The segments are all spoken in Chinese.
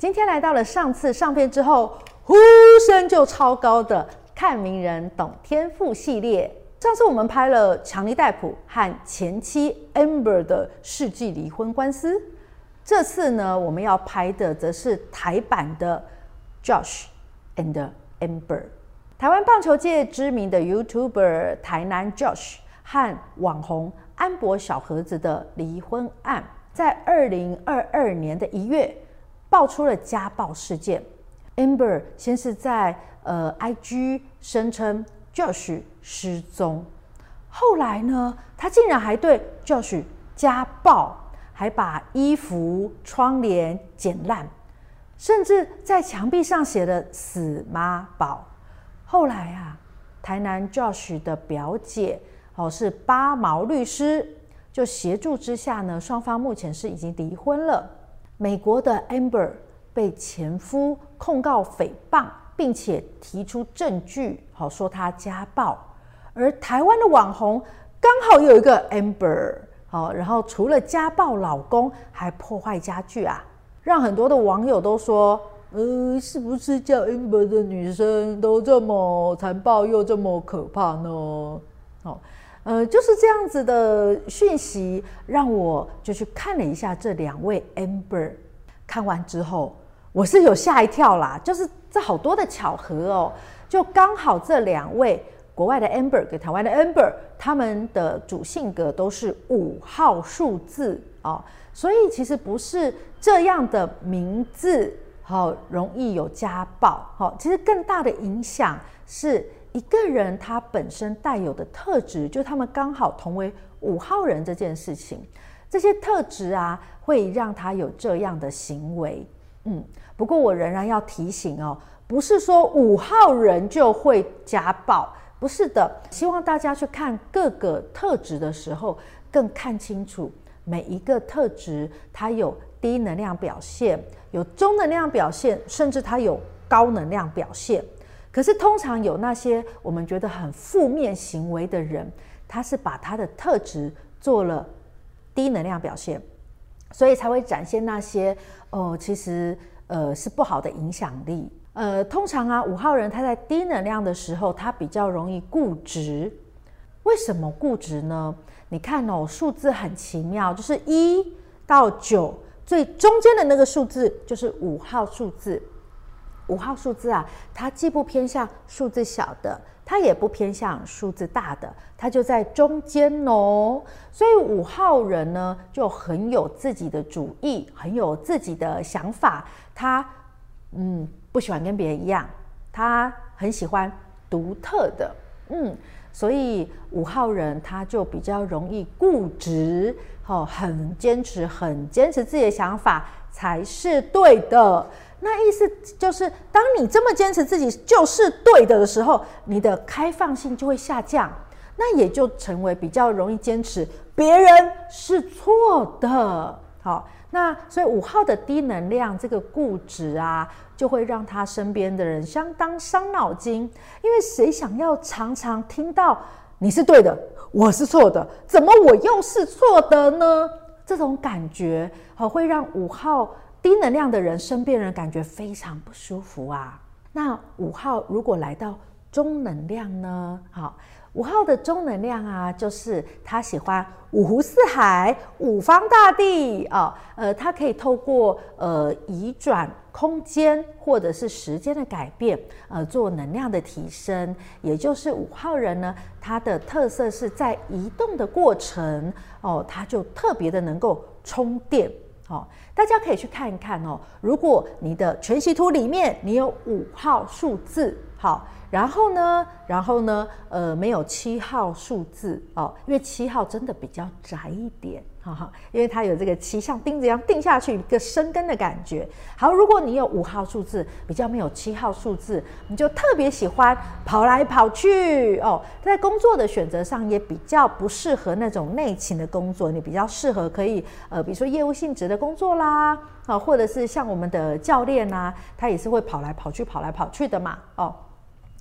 今天来到了上次上片之后呼声就超高的看名人懂天赋系列。上次我们拍了强尼戴普和前妻 Amber 的世纪离婚官司，这次呢，我们要拍的则是台版的 Josh and Amber。台湾棒球界知名的 YouTuber 台南 Josh 和网红安博小盒子的离婚案，在二零二二年的一月。爆出了家暴事件，Amber 先是在呃 IG 声称 Josh 失踪，后来呢，他竟然还对 Josh 家暴，还把衣服、窗帘剪烂，甚至在墙壁上写了“死妈宝”。后来啊，台南 Josh 的表姐哦是八毛律师，就协助之下呢，双方目前是已经离婚了。美国的 Amber 被前夫控告诽谤，并且提出证据，好说他家暴。而台湾的网红刚好有一个 Amber，好，然后除了家暴老公，还破坏家具啊，让很多的网友都说，呃，是不是叫 Amber 的女生都这么残暴又这么可怕呢？好。呃，就是这样子的讯息，让我就去看了一下这两位 Amber。看完之后，我是有吓一跳啦，就是这好多的巧合哦，就刚好这两位国外的 Amber 跟台湾的 Amber，他们的主性格都是五号数字哦，所以其实不是这样的名字好容易有家暴，好，其实更大的影响是。一个人他本身带有的特质，就他们刚好同为五号人这件事情，这些特质啊，会让他有这样的行为。嗯，不过我仍然要提醒哦，不是说五号人就会家暴，不是的。希望大家去看各个特质的时候，更看清楚每一个特质，它有低能量表现，有中能量表现，甚至它有高能量表现。可是，通常有那些我们觉得很负面行为的人，他是把他的特质做了低能量表现，所以才会展现那些哦，其实呃是不好的影响力。呃，通常啊，五号人他在低能量的时候，他比较容易固执。为什么固执呢？你看哦，数字很奇妙，就是一到九最中间的那个数字就是五号数字。五号数字啊，它既不偏向数字小的，它也不偏向数字大的，它就在中间哦。所以五号人呢，就很有自己的主意，很有自己的想法。他嗯，不喜欢跟别人一样，他很喜欢独特的。嗯，所以五号人他就比较容易固执，哦，很坚持，很坚持自己的想法才是对的。那意思就是，当你这么坚持自己就是对的的时候，你的开放性就会下降，那也就成为比较容易坚持别人是错的。好，那所以五号的低能量这个固执啊，就会让他身边的人相当伤脑筋，因为谁想要常常听到你是对的，我是错的，怎么我又是错的呢？这种感觉好，会让五号。低能量的人，身边人感觉非常不舒服啊。那五号如果来到中能量呢？好，五号的中能量啊，就是他喜欢五湖四海、五方大地啊。呃，他可以透过呃移转空间或者是时间的改变，呃，做能量的提升。也就是五号人呢，他的特色是在移动的过程哦，他就特别的能够充电。哦，大家可以去看一看哦。如果你的全息图里面你有五号数字，好，然后呢，然后呢，呃，没有七号数字哦，因为七号真的比较窄一点。哈哈，因为它有这个七像钉子一样钉下去一个生根的感觉。好，如果你有五号数字，比较没有七号数字，你就特别喜欢跑来跑去哦。在工作的选择上也比较不适合那种内勤的工作，你比较适合可以呃，比如说业务性质的工作啦，啊，或者是像我们的教练呐，他也是会跑来跑去、跑来跑去的嘛，哦。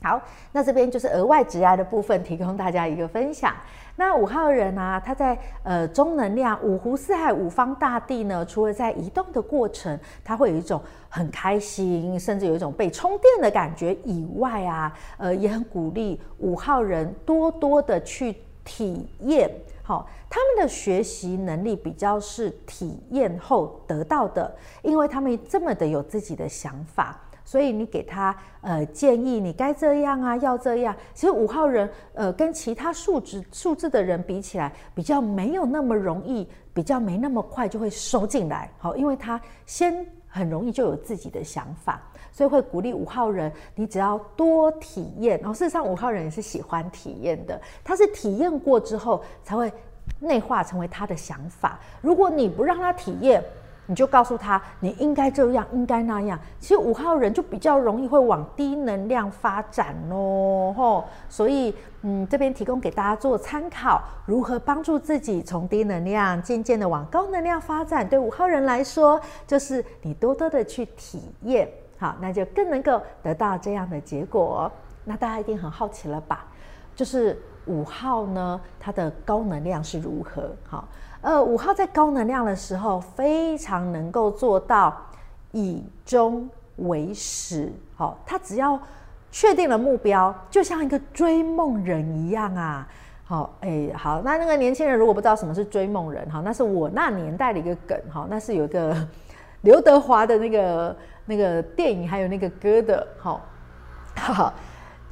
好，那这边就是额外职涯的部分，提供大家一个分享。那五号人、啊，他在呃中能量五湖四海五方大地呢，除了在移动的过程，他会有一种很开心，甚至有一种被充电的感觉以外啊，呃，也很鼓励五号人多多的去体验。好、他们的学习能力比较是体验后得到的，因为他们这么的有自己的想法。所以你给他呃建议，你该这样啊，要这样。其实五号人呃跟其他数值数字的人比起来，比较没有那么容易，比较没那么快就会收进来。好，因为他先很容易就有自己的想法，所以会鼓励五号人，你只要多体验。然后事实上五号人也是喜欢体验的，他是体验过之后才会内化成为他的想法。如果你不让他体验，你就告诉他，你应该这样，应该那样。其实五号人就比较容易会往低能量发展哦，吼。所以，嗯，这边提供给大家做参考，如何帮助自己从低能量渐渐的往高能量发展。对五号人来说，就是你多多的去体验，好，那就更能够得到这样的结果。那大家一定很好奇了吧？就是五号呢，它的高能量是如何？好。呃，五号在高能量的时候，非常能够做到以终为始。好，他只要确定了目标，就像一个追梦人一样啊。好，哎，好，那那个年轻人如果不知道什么是追梦人，哈，那是我那年代的一个梗，哈，那是有一个 刘德华的那个那个电影，还有那个歌的，好，好，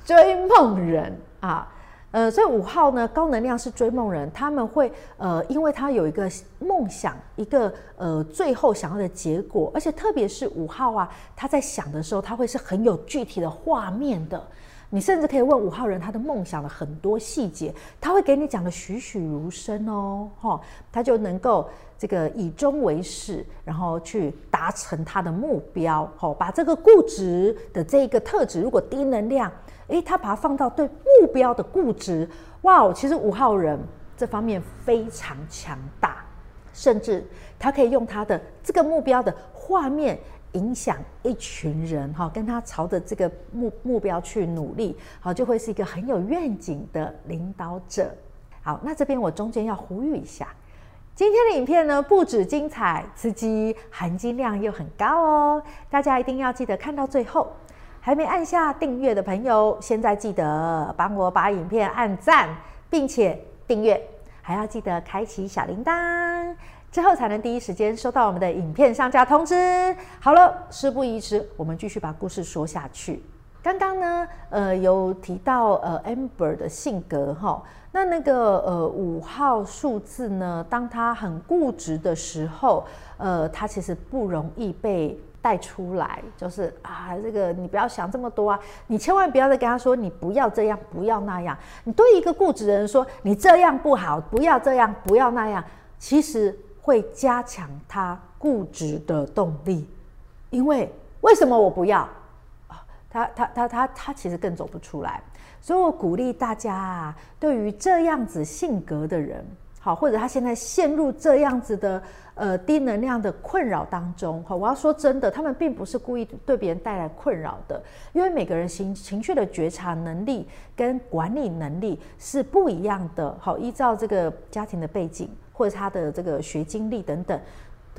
追梦人啊。呃，所以五号呢，高能量是追梦人，他们会呃，因为他有一个梦想，一个呃，最后想要的结果，而且特别是五号啊，他在想的时候，他会是很有具体的画面的。你甚至可以问五号人他的梦想的很多细节，他会给你讲的栩栩如生哦，哈，他就能够这个以终为始，然后去达成他的目标，好，把这个固执的这个特质，如果低能量。诶，他把它放到对目标的固执，哇哦！其实五号人这方面非常强大，甚至他可以用他的这个目标的画面影响一群人，哈，跟他朝着这个目目标去努力，好，就会是一个很有愿景的领导者。好，那这边我中间要呼吁一下，今天的影片呢，不止精彩刺激，含金量又很高哦，大家一定要记得看到最后。还没按下订阅的朋友，现在记得帮我把影片按赞，并且订阅，还要记得开启小铃铛，之后才能第一时间收到我们的影片上架通知。好了，事不宜迟，我们继续把故事说下去。刚刚呢，呃，有提到呃，Amber 的性格哈，那那个呃五号数字呢，当他很固执的时候，呃，他其实不容易被。带出来就是啊，这个你不要想这么多啊，你千万不要再跟他说你不要这样，不要那样。你对一个固执的人说你这样不好，不要这样，不要那样，其实会加强他固执的动力。因为为什么我不要？他他他他他其实更走不出来。所以我鼓励大家啊，对于这样子性格的人。好，或者他现在陷入这样子的呃低能量的困扰当中。好，我要说真的，他们并不是故意对别人带来困扰的，因为每个人情情绪的觉察能力跟管理能力是不一样的。好，依照这个家庭的背景，或者他的这个学经历等等，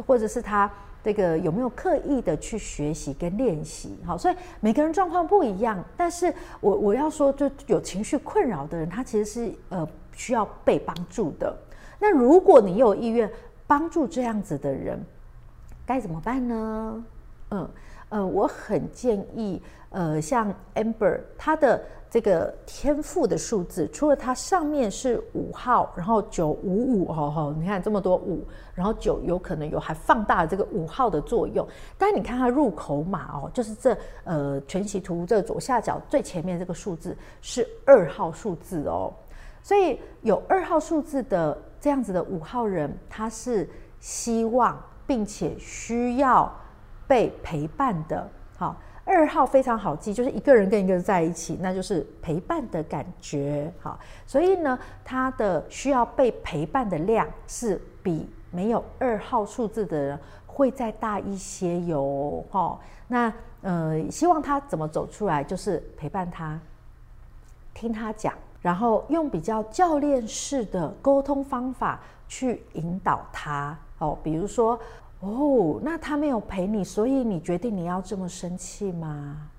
或者是他这个有没有刻意的去学习跟练习。好，所以每个人状况不一样。但是我我要说，就有情绪困扰的人，他其实是呃需要被帮助的。那如果你有意愿帮助这样子的人，该怎么办呢？嗯呃，我很建议，呃，像 Amber 他的这个天赋的数字，除了它上面是五号，然后九五五，哦吼，你看这么多五，然后九有可能有还放大了这个五号的作用。但你看它入口码哦，就是这呃全息图这左下角最前面这个数字是二号数字哦，所以有二号数字的。这样子的五号人，他是希望并且需要被陪伴的。好，二号非常好记，就是一个人跟一个人在一起，那就是陪伴的感觉。好，所以呢，他的需要被陪伴的量是比没有二号数字的人会再大一些哟。好，那呃，希望他怎么走出来，就是陪伴他，听他讲，然后用比较教练式的沟通方法去引导他。哦，比如说，哦，那他没有陪你，所以你决定你要这么生气吗？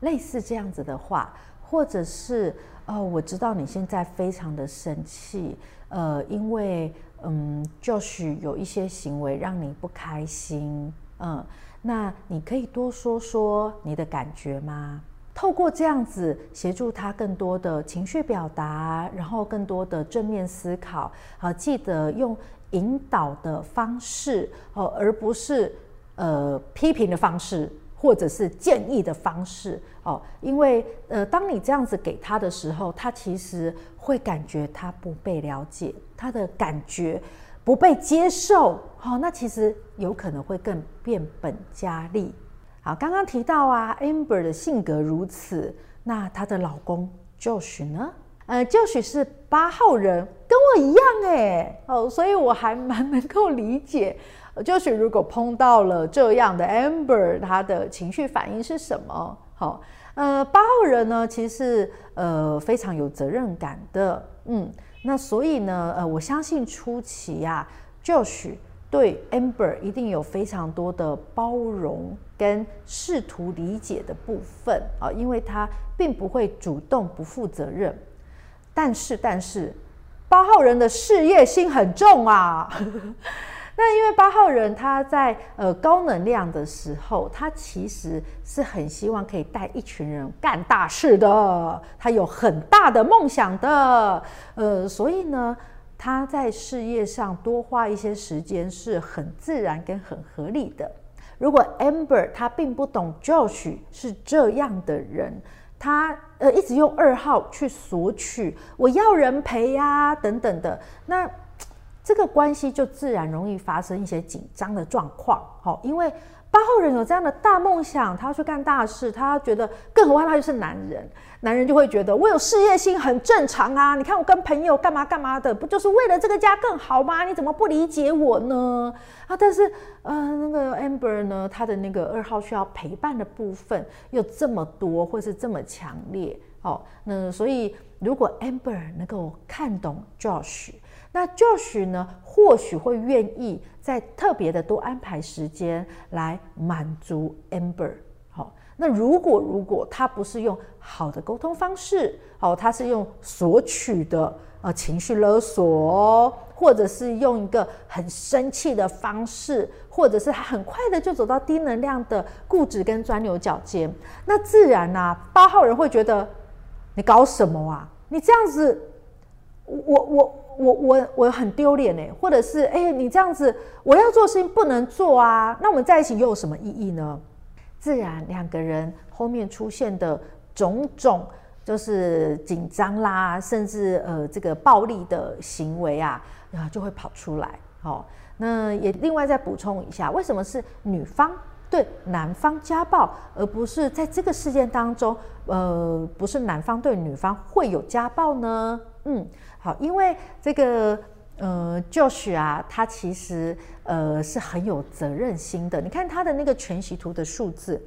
类似这样子的话，或者是，哦，我知道你现在非常的生气，呃，因为，嗯，就许有一些行为让你不开心，嗯，那你可以多说说你的感觉吗？透过这样子协助他更多的情绪表达，然后更多的正面思考。好，记得用引导的方式哦，而不是呃批评的方式，或者是建议的方式哦。因为呃，当你这样子给他的时候，他其实会感觉他不被了解，他的感觉不被接受。哦，那其实有可能会更变本加厉。好，刚刚提到啊，Amber 的性格如此，那她的老公 Josh 呢？呃，Josh 是八号人，跟我一样哎，哦，所以我还蛮能够理解，Josh 如果碰到了这样的 Amber，他的情绪反应是什么？好，呃，八号人呢，其实呃非常有责任感的，嗯，那所以呢，呃，我相信初期呀，Josh 对 Amber 一定有非常多的包容。跟试图理解的部分啊，因为他并不会主动不负责任，但是但是八号人的事业心很重啊。那因为八号人他在呃高能量的时候，他其实是很希望可以带一群人干大事的，他有很大的梦想的，呃，所以呢，他在事业上多花一些时间是很自然跟很合理的。如果 Amber 他并不懂 Josh 是这样的人，他呃一直用二号去索取，我要人陪呀、等等的，那这个关系就自然容易发生一些紧张的状况。好，因为八号人有这样的大梦想，他要去干大事，他觉得，更何况他就是男人。男人就会觉得我有事业心很正常啊！你看我跟朋友干嘛干嘛的，不就是为了这个家更好吗？你怎么不理解我呢？啊，但是呃，那个 Amber 呢，他的那个二号需要陪伴的部分又这么多，或是这么强烈哦。那所以如果 Amber 能够看懂 Josh，那 Josh 呢，或许会愿意再特别的多安排时间来满足 Amber 好。那如果如果他不是用好的沟通方式，哦，他是用索取的呃情绪勒索，或者是用一个很生气的方式，或者是他很快的就走到低能量的固执跟钻牛角尖，那自然啊，八号人会觉得你搞什么啊？你这样子，我我我我我很丢脸哎，或者是哎，你这样子，我要做事情不能做啊？那我们在一起又有什么意义呢？自然，两个人后面出现的种种，就是紧张啦，甚至呃这个暴力的行为啊，啊就会跑出来。好，那也另外再补充一下，为什么是女方对男方家暴，而不是在这个事件当中，呃，不是男方对女方会有家暴呢？嗯，好，因为这个。呃，Josh 啊，他其实呃是很有责任心的。你看他的那个全息图的数字，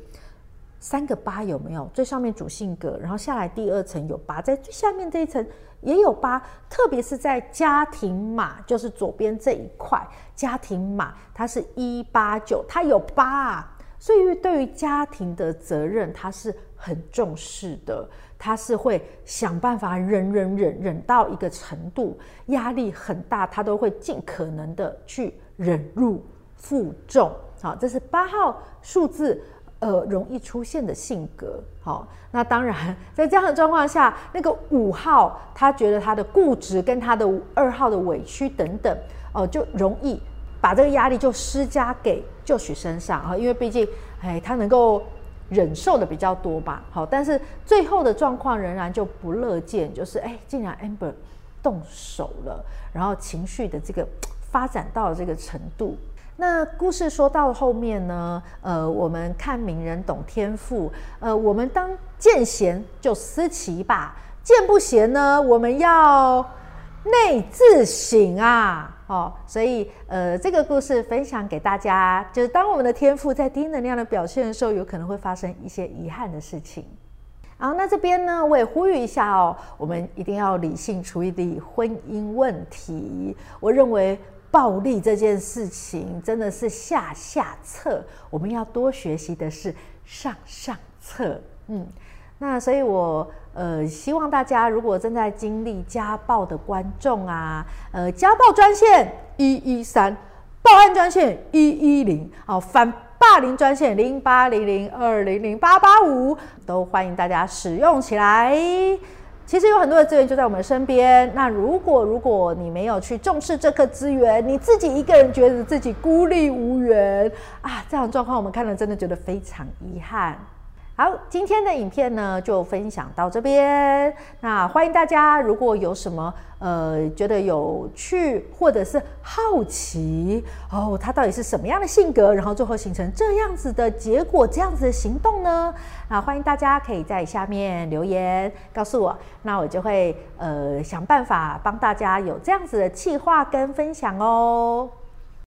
三个八有没有？最上面主性格，然后下来第二层有八，在最下面这一层也有八。特别是在家庭码，就是左边这一块家庭码，它是一八九，它有八啊。所以对于家庭的责任，他是很重视的。他是会想办法忍忍忍忍到一个程度，压力很大，他都会尽可能的去忍辱负重。好，这是八号数字，呃，容易出现的性格。好，那当然在这样的状况下，那个五号他觉得他的固执跟他的二号的委屈等等，哦、呃，就容易把这个压力就施加给 Josh 身上啊，因为毕竟，哎，他能够。忍受的比较多吧，好，但是最后的状况仍然就不乐见，就是哎，竟然 Amber 动手了，然后情绪的这个发展到了这个程度。那故事说到后面呢，呃，我们看名人懂天赋，呃，我们当见贤就思齐吧，见不贤呢，我们要内自省啊。哦，所以呃，这个故事分享给大家，就是当我们的天赋在低能量的表现的时候，有可能会发生一些遗憾的事情。好，那这边呢，我也呼吁一下哦，我们一定要理性处理婚姻问题。我认为暴力这件事情真的是下下策，我们要多学习的是上上策。嗯，那所以我呃希望大家如果正在经历家暴的观众啊，呃，家暴专线一一三，报案专线一一零，好反。霸凌专线零八零零二零零八八五，都欢迎大家使用起来。其实有很多的资源就在我们身边。那如果如果你没有去重视这颗资源，你自己一个人觉得自己孤立无援啊，这样状况我们看了真的觉得非常遗憾。好，今天的影片呢就分享到这边。那欢迎大家，如果有什么呃觉得有趣或者是好奇哦，他到底是什么样的性格，然后最后形成这样子的结果，这样子的行动呢？那欢迎大家可以在下面留言告诉我，那我就会呃想办法帮大家有这样子的计划跟分享哦。